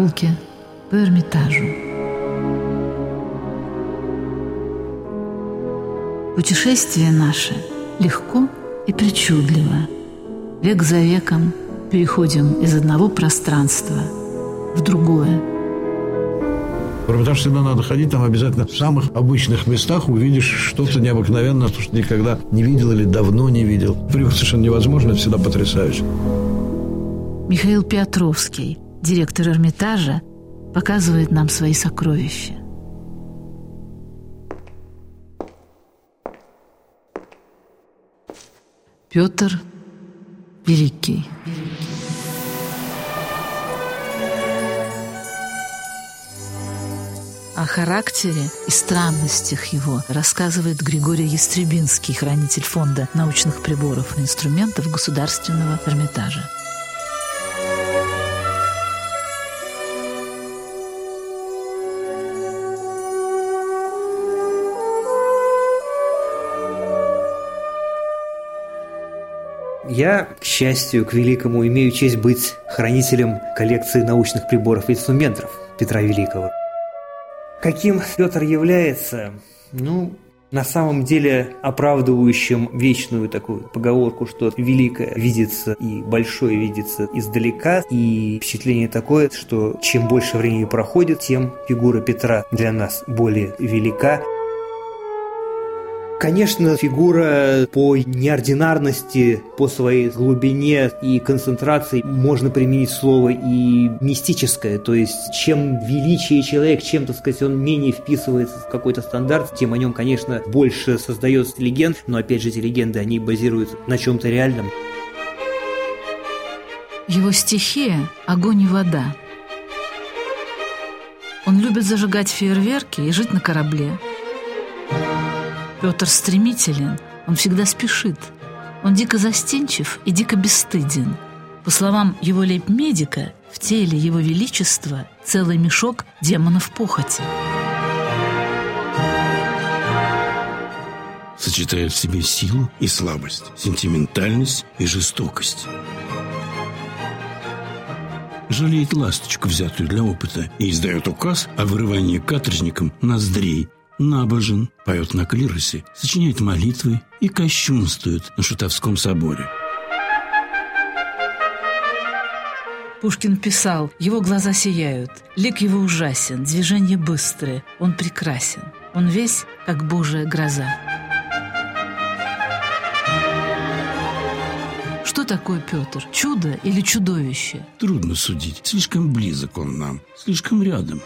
Прогулки по Эрмитажу. Путешествие наше легко и причудливо. Век за веком переходим из одного пространства в другое. В Эрмитаж всегда надо ходить, там обязательно в самых обычных местах увидишь что-то необыкновенное, то, что никогда не видел или давно не видел. Приехать совершенно невозможно, это всегда потрясающе. Михаил Петровский, директор Эрмитажа, показывает нам свои сокровища. Петр Великий. О характере и странностях его рассказывает Григорий Ястребинский, хранитель фонда научных приборов и инструментов Государственного Эрмитажа. Я, к счастью, к великому, имею честь быть хранителем коллекции научных приборов и инструментов Петра Великого. Каким Петр является? Ну, на самом деле оправдывающим вечную такую поговорку, что великое видится и большое видится издалека, и впечатление такое, что чем больше времени проходит, тем фигура Петра для нас более велика. Конечно, фигура по неординарности, по своей глубине и концентрации можно применить слово и мистическое, то есть чем величие человек, чем, так сказать, он менее вписывается в какой-то стандарт, тем о нем, конечно, больше создается легенд, но опять же эти легенды, они базируются на чем-то реальном. Его стихия – огонь и вода. Он любит зажигать фейерверки и жить на корабле – Петр стремителен, он всегда спешит. Он дико застенчив и дико бесстыден. По словам его лейб-медика, в теле его величества целый мешок демонов похоти. Сочетает в себе силу и слабость, сентиментальность и жестокость. Жалеет ласточку, взятую для опыта, и издает указ о вырывании каторжникам ноздрей – набожен, поет на клиросе, сочиняет молитвы и кощунствует на Шутовском соборе. Пушкин писал, его глаза сияют, лик его ужасен, движения быстрые, он прекрасен, он весь как божья гроза. Что такое Петр? Чудо или чудовище? Трудно судить. Слишком близок он нам, слишком рядом.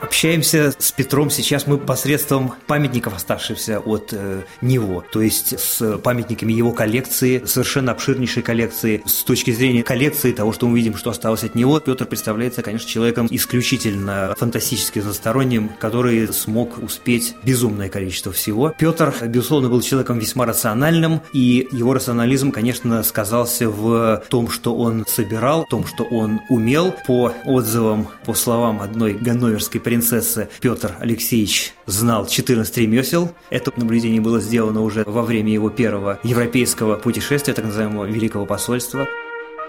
Общаемся с Петром сейчас мы посредством памятников, оставшихся от э, него, то есть с памятниками его коллекции, совершенно обширнейшей коллекции. С точки зрения коллекции, того, что мы видим, что осталось от него, Петр представляется, конечно, человеком исключительно фантастически засторонним, который смог успеть безумное количество всего. Петр, безусловно, был человеком весьма рациональным, и его рационализм, конечно, сказался в том, что он собирал, в том, что он умел. По отзывам, по словам одной ганноверской принцессы Петр Алексеевич знал 14 ремесел. Это наблюдение было сделано уже во время его первого европейского путешествия, так называемого Великого посольства.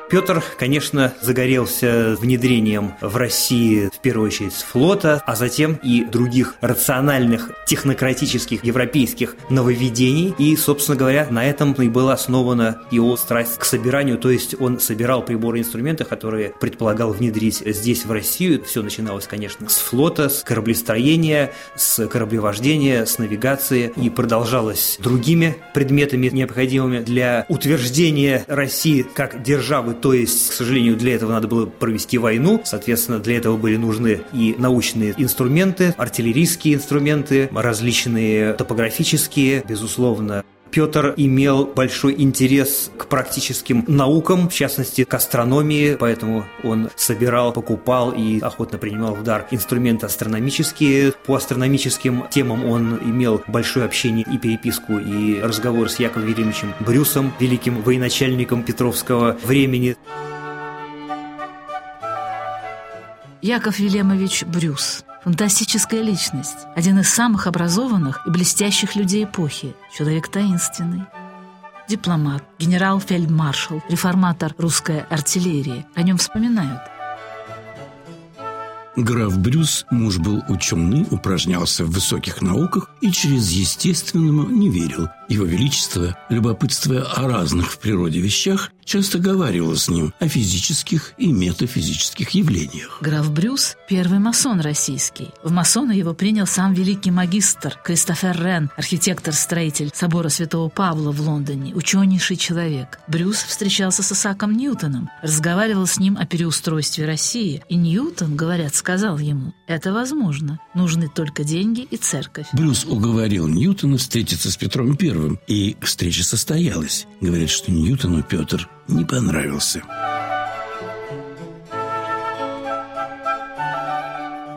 Петр, конечно, загорелся внедрением в России в первую очередь флота, а затем и других рациональных технократических европейских нововведений. И, собственно говоря, на этом и была основана его страсть к собиранию, то есть он собирал приборы и инструменты, которые предполагал внедрить здесь, в Россию. Все начиналось, конечно, с флота, с кораблестроения, с кораблевождения, с навигации и продолжалось другими предметами, необходимыми для утверждения России как державы то есть, к сожалению, для этого надо было провести войну, соответственно, для этого были нужны и научные инструменты, артиллерийские инструменты, различные топографические, безусловно, Петр имел большой интерес к практическим наукам, в частности, к астрономии, поэтому он собирал, покупал и охотно принимал в дар инструменты астрономические. По астрономическим темам он имел большое общение и переписку, и разговор с Яковом Еремовичем Брюсом, великим военачальником Петровского времени. Яков Велемович Брюс Фантастическая личность, один из самых образованных и блестящих людей эпохи, человек таинственный. дипломат, генерал-фельдмаршал, реформатор русской артиллерии. О нем вспоминают – Граф Брюс, муж был ученый, упражнялся в высоких науках и через естественному не верил. Его Величество, любопытствуя о разных в природе вещах, часто говаривал с ним о физических и метафизических явлениях. Граф Брюс – первый масон российский. В масоны его принял сам великий магистр Кристофер Рен, архитектор-строитель собора Святого Павла в Лондоне, ученейший человек. Брюс встречался с Исааком Ньютоном, разговаривал с ним о переустройстве России, и Ньютон, говорят, сказал ему, это возможно, нужны только деньги и церковь. Брюс уговорил Ньютона встретиться с Петром Первым, и встреча состоялась. Говорят, что Ньютону Петр не понравился.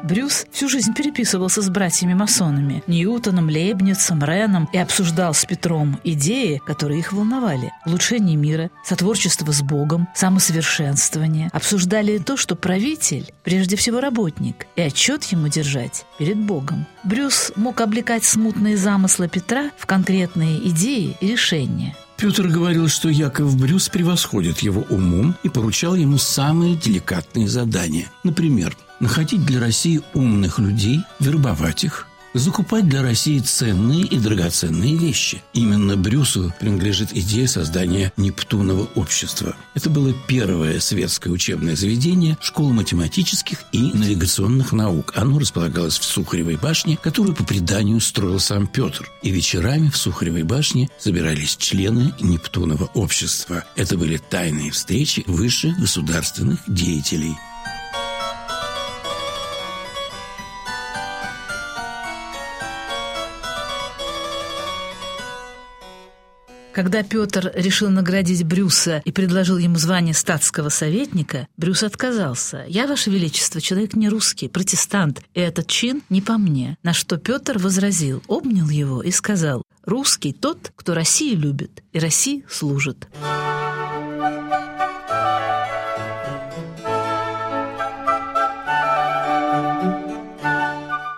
Брюс всю жизнь переписывался с братьями-масонами Ньютоном, Лейбницем, Реном и обсуждал с Петром идеи, которые их волновали. Улучшение мира, сотворчество с Богом, самосовершенствование. Обсуждали то, что правитель прежде всего работник, и отчет ему держать перед Богом. Брюс мог облекать смутные замыслы Петра в конкретные идеи и решения. Петр говорил, что Яков Брюс превосходит его умом и поручал ему самые деликатные задания. Например, находить для России умных людей, вербовать их, закупать для России ценные и драгоценные вещи. Именно Брюсу принадлежит идея создания Нептунова общества. Это было первое светское учебное заведение школы математических и навигационных наук. Оно располагалось в Сухаревой башне, которую по преданию строил сам Петр. И вечерами в Сухаревой башне собирались члены Нептунова общества. Это были тайные встречи высших государственных деятелей – Когда Петр решил наградить Брюса и предложил ему звание статского советника, Брюс отказался. «Я, Ваше Величество, человек не русский, протестант, и этот чин не по мне». На что Петр возразил, обнял его и сказал, «Русский тот, кто Россию любит и России служит».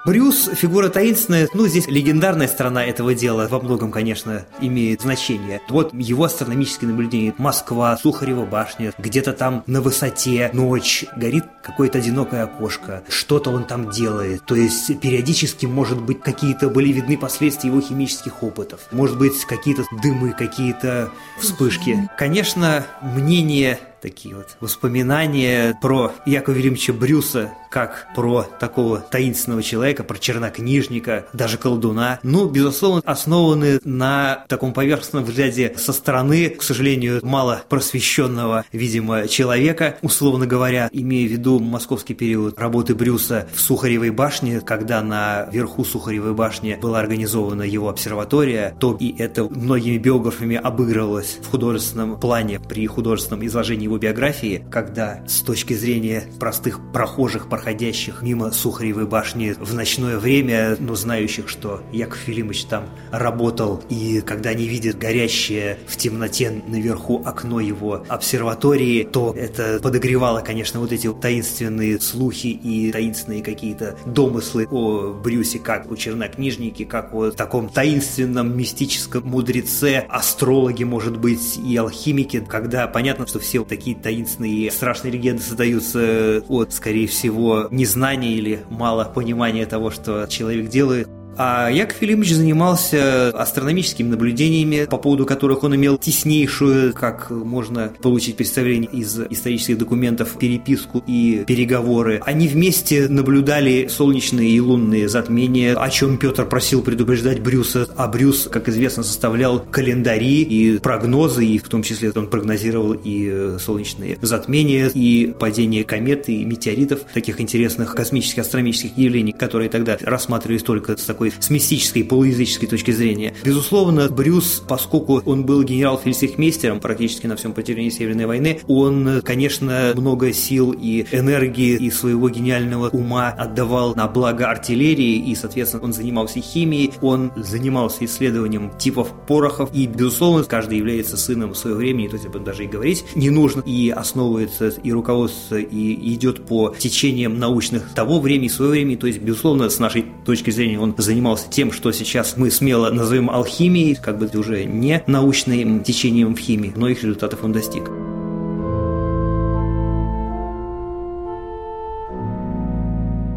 Брюс – фигура таинственная, ну, здесь легендарная сторона этого дела во многом, конечно, имеет значение. Вот его астрономические наблюдения. Москва, Сухарева башня, где-то там на высоте, ночь, горит какое-то одинокое окошко, что-то он там делает. То есть периодически, может быть, какие-то были видны последствия его химических опытов. Может быть, какие-то дымы, какие-то вспышки. Конечно, мнение такие вот воспоминания про Якова Велимовича Брюса, как про такого таинственного человека, про чернокнижника, даже колдуна, ну, безусловно, основаны на таком поверхностном взгляде со стороны, к сожалению, мало просвещенного, видимо, человека, условно говоря, имея в виду московский период работы Брюса в Сухаревой башне, когда на верху Сухаревой башни была организована его обсерватория, то и это многими биографами обыгрывалось в художественном плане при художественном изложении его его биографии, когда с точки зрения простых прохожих, проходящих мимо Сухаревой башни в ночное время, но знающих, что Яков Филимович там работал, и когда они видят горящее в темноте наверху окно его обсерватории, то это подогревало, конечно, вот эти таинственные слухи и таинственные какие-то домыслы о Брюсе, как о чернокнижнике, как о таком таинственном мистическом мудреце, астрологе, может быть, и алхимике, когда понятно, что все такие какие-то таинственные страшные легенды создаются от, скорее всего, незнания или мало понимания того, что человек делает. А Яков Филимович занимался астрономическими наблюдениями, по поводу которых он имел теснейшую, как можно получить представление из исторических документов, переписку и переговоры. Они вместе наблюдали солнечные и лунные затмения, о чем Петр просил предупреждать Брюса, а Брюс, как известно, составлял календари и прогнозы, и в том числе он прогнозировал и э, солнечные затмения, и падение комет и метеоритов, таких интересных космических астрономических явлений, которые тогда рассматривались только с такой такой с мистической, полуязыческой точки зрения. Безусловно, Брюс, поскольку он был генерал-фельдсехмейстером практически на всем протяжении Северной войны, он, конечно, много сил и энергии и своего гениального ума отдавал на благо артиллерии, и, соответственно, он занимался химией, он занимался исследованием типов порохов, и, безусловно, каждый является сыном своего времени, то есть об этом даже и говорить не нужно, и основывается, и руководство, и идет по течениям научных того времени, своего времени, то есть, безусловно, с нашей точки зрения, он занимается занимался тем, что сейчас мы смело назовем алхимией, как бы уже не научным течением в химии, но их результатов он достиг.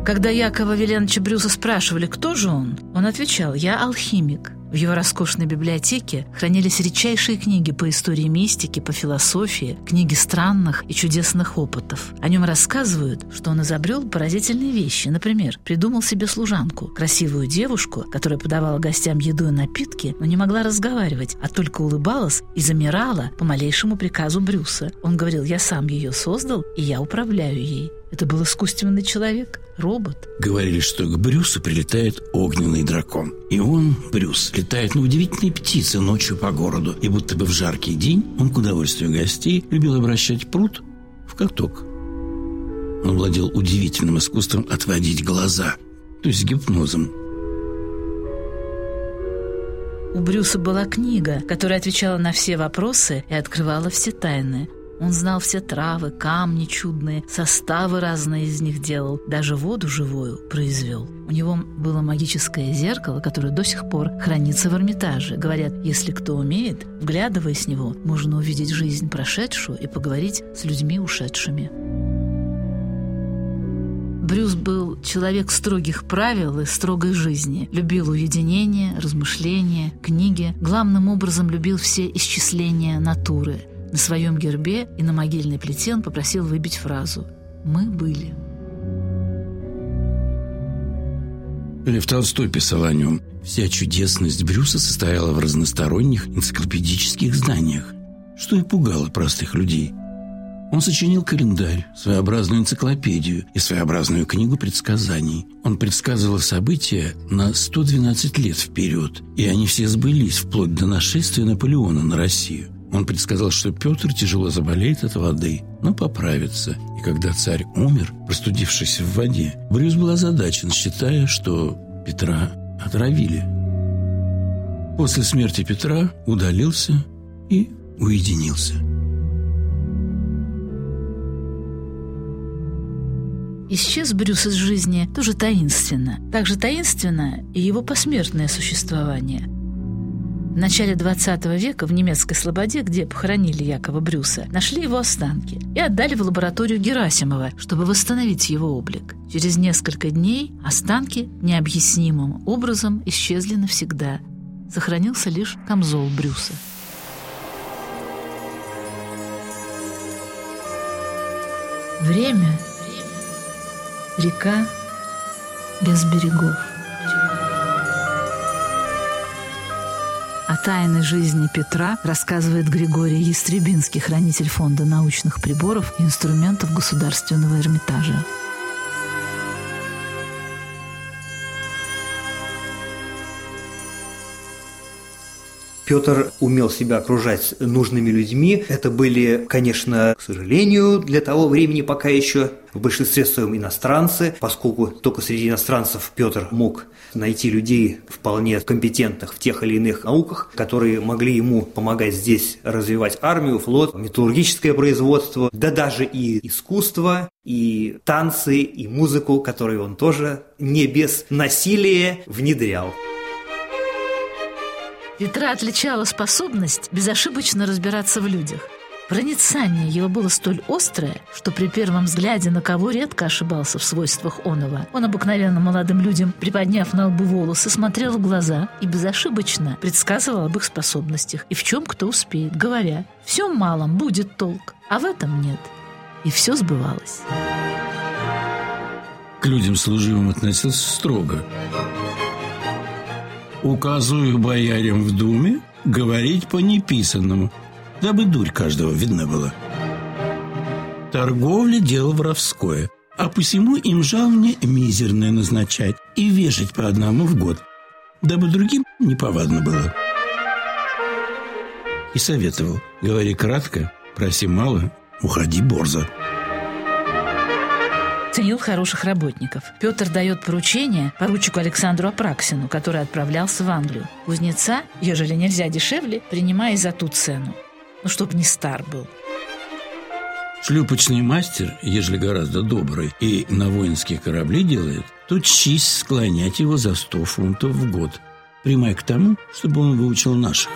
Когда Якова Веленовича Брюса спрашивали, кто же он, он отвечал «Я алхимик». В его роскошной библиотеке хранились редчайшие книги по истории мистики, по философии, книги странных и чудесных опытов. О нем рассказывают, что он изобрел поразительные вещи. Например, придумал себе служанку, красивую девушку, которая подавала гостям еду и напитки, но не могла разговаривать, а только улыбалась и замирала по малейшему приказу Брюса. Он говорил, я сам ее создал, и я управляю ей. Это был искусственный человек, робот. Говорили, что к Брюсу прилетает огненный дракон. И он, Брюс, летает на удивительной птице ночью по городу. И будто бы в жаркий день он, к удовольствию гостей, любил обращать пруд в каток. Он владел удивительным искусством отводить глаза, то есть гипнозом. У Брюса была книга, которая отвечала на все вопросы и открывала все тайны. Он знал все травы, камни чудные, составы разные из них делал, даже воду живую произвел. У него было магическое зеркало, которое до сих пор хранится в Эрмитаже. Говорят, если кто умеет, вглядываясь в него, можно увидеть жизнь прошедшую и поговорить с людьми ушедшими. Брюс был человек строгих правил и строгой жизни. Любил уединение, размышления, книги. Главным образом любил все исчисления натуры – на своем гербе и на могильной плите он попросил выбить фразу «Мы были». Лев Толстой писал о нем. Вся чудесность Брюса состояла в разносторонних энциклопедических знаниях, что и пугало простых людей. Он сочинил календарь, своеобразную энциклопедию и своеобразную книгу предсказаний. Он предсказывал события на 112 лет вперед, и они все сбылись вплоть до нашествия Наполеона на Россию. Он предсказал, что Петр тяжело заболеет от воды, но поправится. И когда царь умер, простудившись в воде, Брюс был озадачен, считая, что Петра отравили. После смерти Петра удалился и уединился. Исчез Брюс из жизни тоже таинственно. Так же таинственно и его посмертное существование – в начале 20 века в немецкой Слободе, где похоронили Якова Брюса, нашли его останки и отдали в лабораторию Герасимова, чтобы восстановить его облик. Через несколько дней останки необъяснимым образом исчезли навсегда. Сохранился лишь камзол Брюса. Время — река без берегов. О тайной жизни Петра рассказывает Григорий Ястребинский, хранитель фонда научных приборов и инструментов Государственного Эрмитажа. Петр умел себя окружать нужными людьми. Это были, конечно, к сожалению, для того времени пока еще в большинстве своем иностранцы, поскольку только среди иностранцев Петр мог найти людей вполне компетентных в тех или иных науках, которые могли ему помогать здесь развивать армию, флот, металлургическое производство, да даже и искусство, и танцы, и музыку, которые он тоже не без насилия внедрял. Петра отличала способность безошибочно разбираться в людях. Проницание его было столь острое, что при первом взгляде на кого редко ошибался в свойствах оного. Он обыкновенно молодым людям, приподняв на лбу волосы, смотрел в глаза и безошибочно предсказывал об их способностях и в чем кто успеет, говоря «всем малом будет толк, а в этом нет». И все сбывалось. К людям служивым относился строго. Указываю боярям в думе говорить по неписанному – дабы дурь каждого видна была. Торговля – дело воровское, а посему им жалование мизерное назначать и вешать по одному в год, дабы другим неповадно было. И советовал, говори кратко, проси мало, уходи борзо. Ценил хороших работников. Петр дает поручение поручику Александру Апраксину, который отправлялся в Англию. Кузнеца, ежели нельзя дешевле, принимая за ту цену ну, чтоб не стар был. Шлюпочный мастер, ежели гораздо добрый, и на воинские корабли делает, то честь склонять его за сто фунтов в год, прямая к тому, чтобы он выучил наших.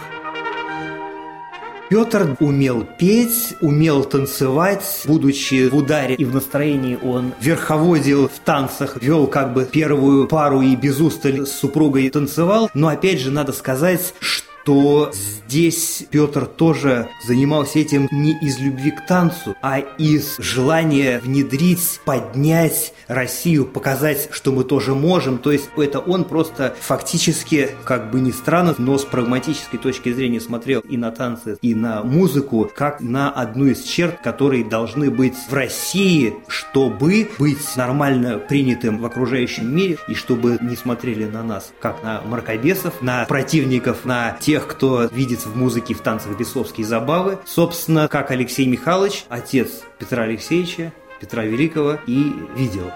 Петр умел петь, умел танцевать, будучи в ударе и в настроении он верховодил в танцах, вел как бы первую пару и без устали с супругой танцевал. Но опять же надо сказать, то здесь Петр тоже занимался этим не из любви к танцу, а из желания внедрить, поднять Россию, показать, что мы тоже можем. То есть это он просто фактически, как бы ни странно, но с прагматической точки зрения смотрел и на танцы, и на музыку, как на одну из черт, которые должны быть в России, чтобы быть нормально принятым в окружающем мире, и чтобы не смотрели на нас, как на мракобесов, на противников, на тех, тех, кто видит в музыке, в танцах бесовские забавы. Собственно, как Алексей Михайлович, отец Петра Алексеевича, Петра Великого, и видел.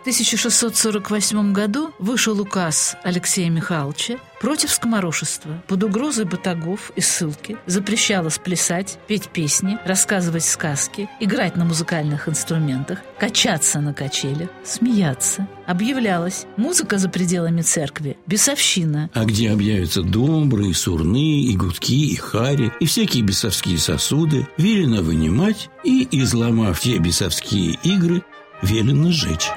В 1648 году вышел указ Алексея Михайловича против скоморошества. Под угрозой батагов и ссылки запрещалось плясать, петь песни, рассказывать сказки, играть на музыкальных инструментах, качаться на качелях, смеяться. Объявлялось музыка за пределами церкви, бесовщина. А где объявятся добрые, сурны, и гудки, и хари, и всякие бесовские сосуды, велено вынимать и, изломав те бесовские игры, велено сжечь.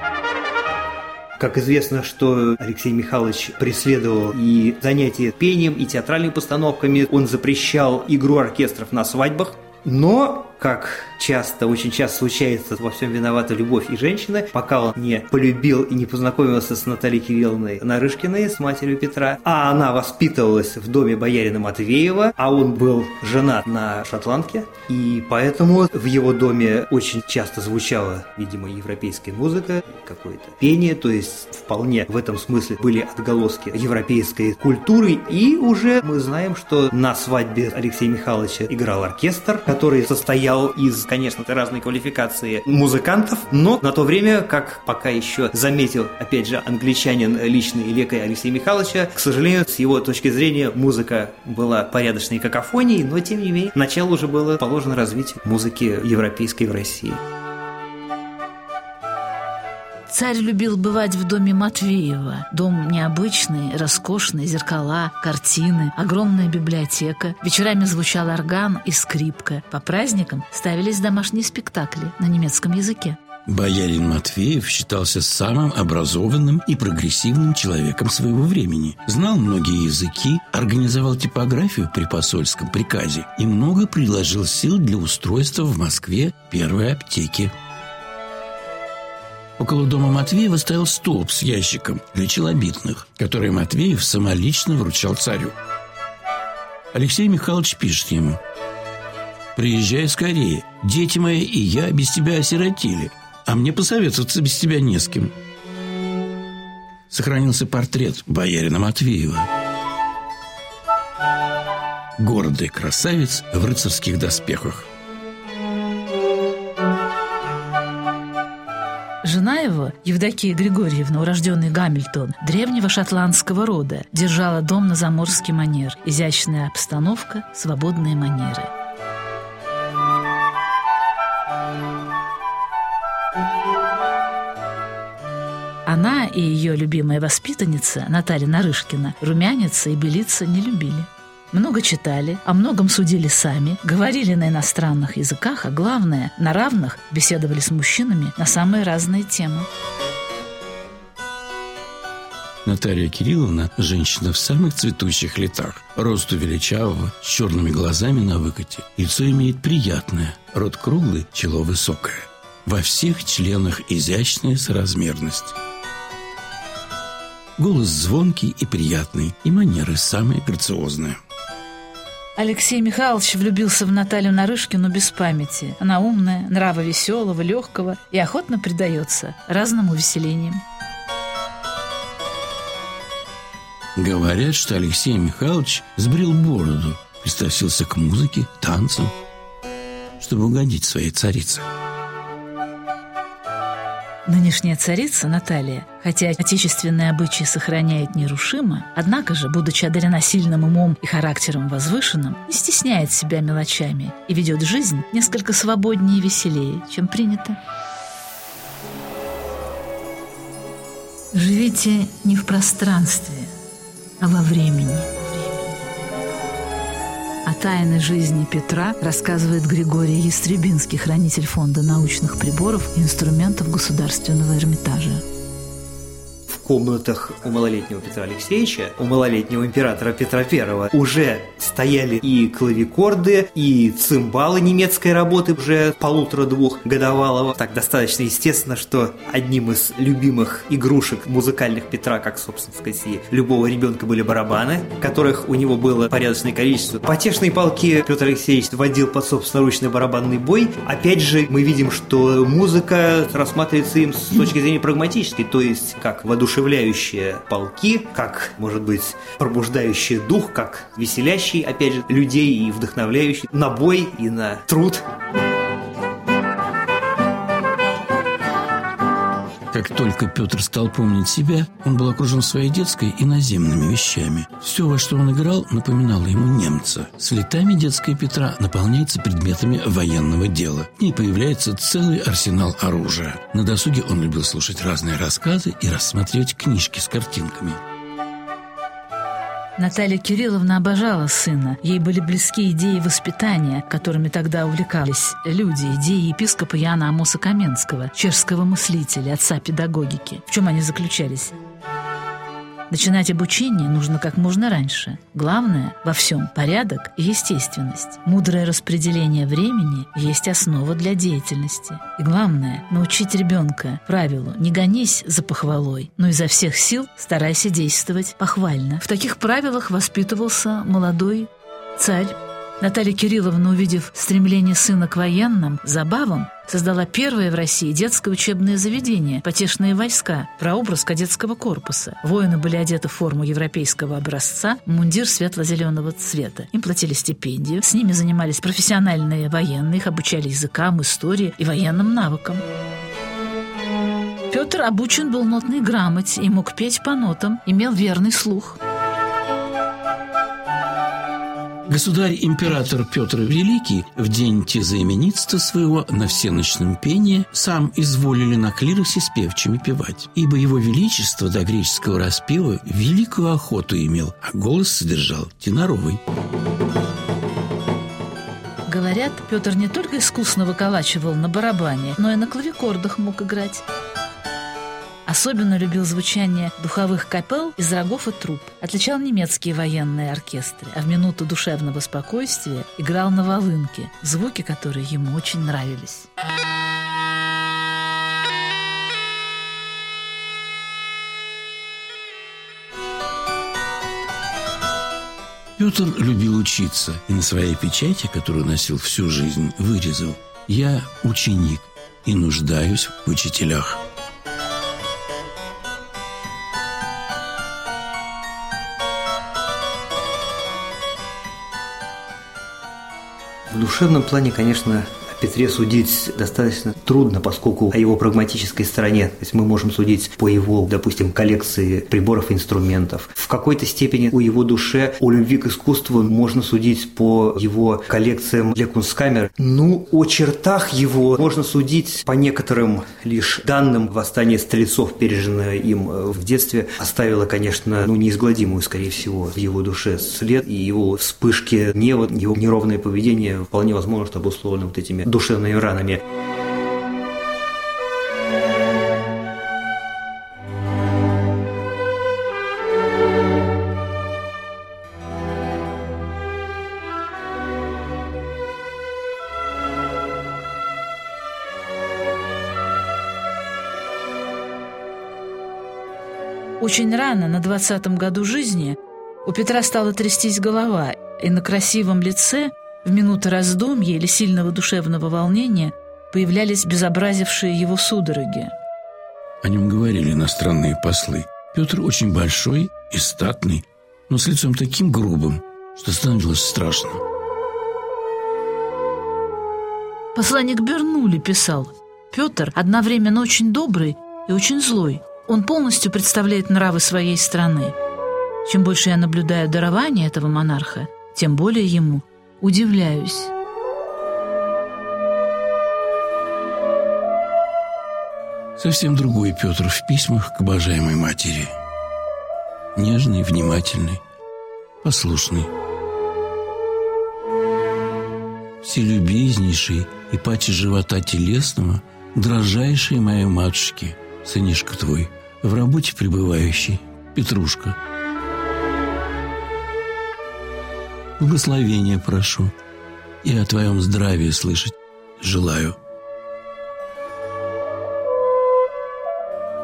Как известно, что Алексей Михайлович преследовал и занятия пением, и театральными постановками. Он запрещал игру оркестров на свадьбах. Но, как часто, очень часто случается, во всем виновата любовь и женщины, пока он не полюбил и не познакомился с Натальей Кирилловной Нарышкиной, с матерью Петра, а она воспитывалась в доме боярина Матвеева, а он был женат на шотландке, и поэтому в его доме очень часто звучала, видимо, европейская музыка, какое-то пение, то есть вполне в этом смысле были отголоски европейской культуры, и уже мы знаем, что на свадьбе Алексея Михайловича играл оркестр, который состоял из конечно, разные квалификации музыкантов, но на то время, как пока еще заметил, опять же, англичанин личный лекарь Алексей Михайловича, к сожалению, с его точки зрения музыка была порядочной какофонией, но тем не менее, начало уже было положено развитию музыки европейской в России. Царь любил бывать в доме Матвеева. Дом необычный, роскошный, зеркала, картины, огромная библиотека. Вечерами звучал орган и скрипка. По праздникам ставились домашние спектакли на немецком языке. Боярин Матвеев считался самым образованным и прогрессивным человеком своего времени. Знал многие языки, организовал типографию при посольском приказе и много приложил сил для устройства в Москве первой аптеки. Около дома Матвеева стоял столб с ящиком для челобитных, который Матвеев самолично вручал царю. Алексей Михайлович пишет ему «Приезжай скорее, дети мои и я без тебя осиротели, а мне посоветоваться без тебя не с кем». Сохранился портрет боярина Матвеева. Гордый красавец в рыцарских доспехах. Евдокия Григорьевна, урожденный Гамильтон, древнего шотландского рода, держала дом на заморский манер. Изящная обстановка, свободные манеры. Она и ее любимая воспитанница Наталья Нарышкина румяниться и белиться не любили. Много читали, о многом судили сами, говорили на иностранных языках, а главное, на равных беседовали с мужчинами на самые разные темы. Наталья Кирилловна – женщина в самых цветущих летах. Росту величавого, с черными глазами на выкате. Лицо имеет приятное, рот круглый, чело высокое. Во всех членах изящная соразмерность. Голос звонкий и приятный, и манеры самые грациозные. Алексей Михайлович влюбился в Наталью Нарышкину без памяти. Она умная, нрава веселого, легкого и охотно предается разным увеселениям. Говорят, что Алексей Михайлович сбрил бороду, пристрастился к музыке, танцам, чтобы угодить своей царице. Нынешняя царица Наталья, хотя отечественные обычаи сохраняет нерушимо, однако же, будучи одарена сильным умом и характером возвышенным, не стесняет себя мелочами и ведет жизнь несколько свободнее и веселее, чем принято. Живите не в пространстве, а во времени. О тайной жизни Петра рассказывает Григорий Ястребинский, хранитель фонда научных приборов и инструментов Государственного Эрмитажа комнатах у малолетнего Петра Алексеевича, у малолетнего императора Петра I уже стояли и клавикорды, и цимбалы немецкой работы уже полутора-двух годовалого. Так достаточно естественно, что одним из любимых игрушек музыкальных Петра, как, собственно сказать, и любого ребенка были барабаны, которых у него было порядочное количество. Потешные полки Петр Алексеевич водил под собственноручный барабанный бой. Опять же, мы видим, что музыка рассматривается им с точки зрения прагматической, то есть как воодушевление воодушевляющие полки, как, может быть, пробуждающий дух, как веселящий, опять же, людей и вдохновляющий на бой и на труд. Как только Петр стал помнить себя, он был окружен своей детской и наземными вещами. Все, во что он играл, напоминало ему немца. С летами детская Петра наполняется предметами военного дела. В ней появляется целый арсенал оружия. На досуге он любил слушать разные рассказы и рассматривать книжки с картинками. Наталья Кирилловна обожала сына. Ей были близки идеи воспитания, которыми тогда увлекались люди, идеи епископа Яна Амоса Каменского, чешского мыслителя, отца педагогики. В чем они заключались? Начинать обучение нужно как можно раньше. Главное во всем – порядок и естественность. Мудрое распределение времени есть основа для деятельности. И главное – научить ребенка правилу «не гонись за похвалой, но изо всех сил старайся действовать похвально». В таких правилах воспитывался молодой царь Наталья Кирилловна, увидев стремление сына к военным забавам, создала первое в России детское учебное заведение «Потешные войска», прообраз кадетского корпуса. Воины были одеты в форму европейского образца, мундир светло-зеленого цвета. Им платили стипендию, с ними занимались профессиональные военные, их обучали языкам, истории и военным навыкам. Петр обучен был нотной грамоте и мог петь по нотам, имел верный слух – Государь-император Петр Великий в день тезаименитства своего на всеночном пении сам изволили на клиросе с певчими певать, ибо его величество до греческого распева великую охоту имел, а голос содержал теноровый. Говорят, Петр не только искусно выколачивал на барабане, но и на клавикордах мог играть. Особенно любил звучание духовых капел из рогов и труб. Отличал немецкие военные оркестры, а в минуту душевного спокойствия играл на волынке, звуки которые ему очень нравились. Петр любил учиться и на своей печати, которую носил всю жизнь, вырезал «Я ученик и нуждаюсь в учителях». Душевном плане, конечно, Петре судить достаточно трудно, поскольку о его прагматической стороне, то есть мы можем судить по его, допустим, коллекции приборов и инструментов. В какой-то степени у его душе, о любви к искусству можно судить по его коллекциям для кунсткамер. Ну, о чертах его можно судить по некоторым лишь данным. Восстание стрельцов, переженное им э, в детстве, оставило, конечно, ну, неизгладимую, скорее всего, в его душе след, и его вспышки гнева, его неровное поведение вполне возможно, что обусловлено вот этими душевными ранами. Очень рано, на двадцатом году жизни, у Петра стала трястись голова, и на красивом лице – в минуты раздумья или сильного душевного волнения появлялись безобразившие его судороги. О нем говорили иностранные послы. Петр очень большой и статный, но с лицом таким грубым, что становилось страшно. Посланник Бернули писал, «Петр одновременно очень добрый и очень злой. Он полностью представляет нравы своей страны. Чем больше я наблюдаю дарование этого монарха, тем более ему – Совсем другой Петр в письмах к обожаемой матери. Нежный, внимательный, послушный. Вселюбезнейший и паче живота телесного, дрожайшей моей матушки, сынишка твой, в работе пребывающий, Петрушка. Благословения прошу и о твоем здравии слышать желаю.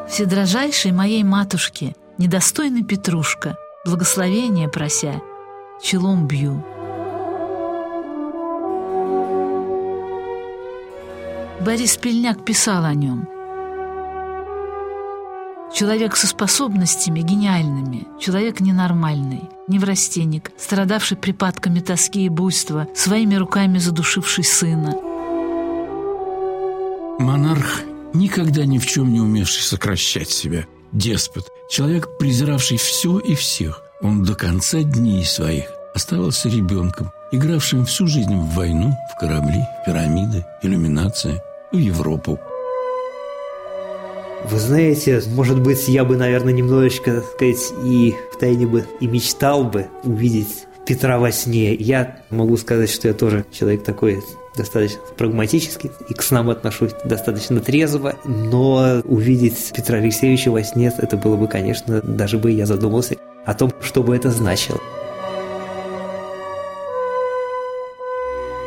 Вседрожайшей моей матушке, недостойный Петрушка, благословения прося, челом бью. Борис Пельняк писал о нем. Человек со способностями гениальными, человек ненормальный, неврастенник, страдавший припадками тоски и буйства, своими руками задушивший сына. Монарх, никогда ни в чем не умевший сокращать себя, деспот, человек, презиравший все и всех. Он до конца дней своих оставался ребенком, игравшим всю жизнь в войну, в корабли, в пирамиды, иллюминации – в Европу. Вы знаете, может быть, я бы, наверное, немножечко, так сказать, и в тайне бы и мечтал бы увидеть Петра во сне. Я могу сказать, что я тоже человек такой достаточно прагматический и к снам отношусь достаточно трезво, но увидеть Петра Алексеевича во сне, это было бы, конечно, даже бы я задумался о том, что бы это значило.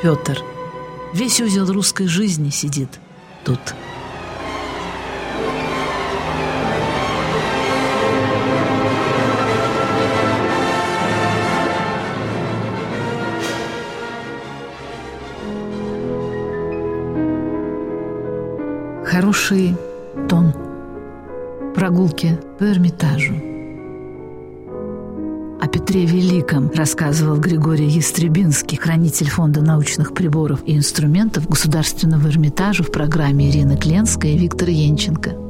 Петр – Весь узел русской жизни сидит тут. Хороший тон. Прогулки по Эрмитажу. О Петре Великом рассказывал Григорий Ястребинский, хранитель Фонда научных приборов и инструментов Государственного Эрмитажа в программе Ирины Кленская и Виктора Янченко.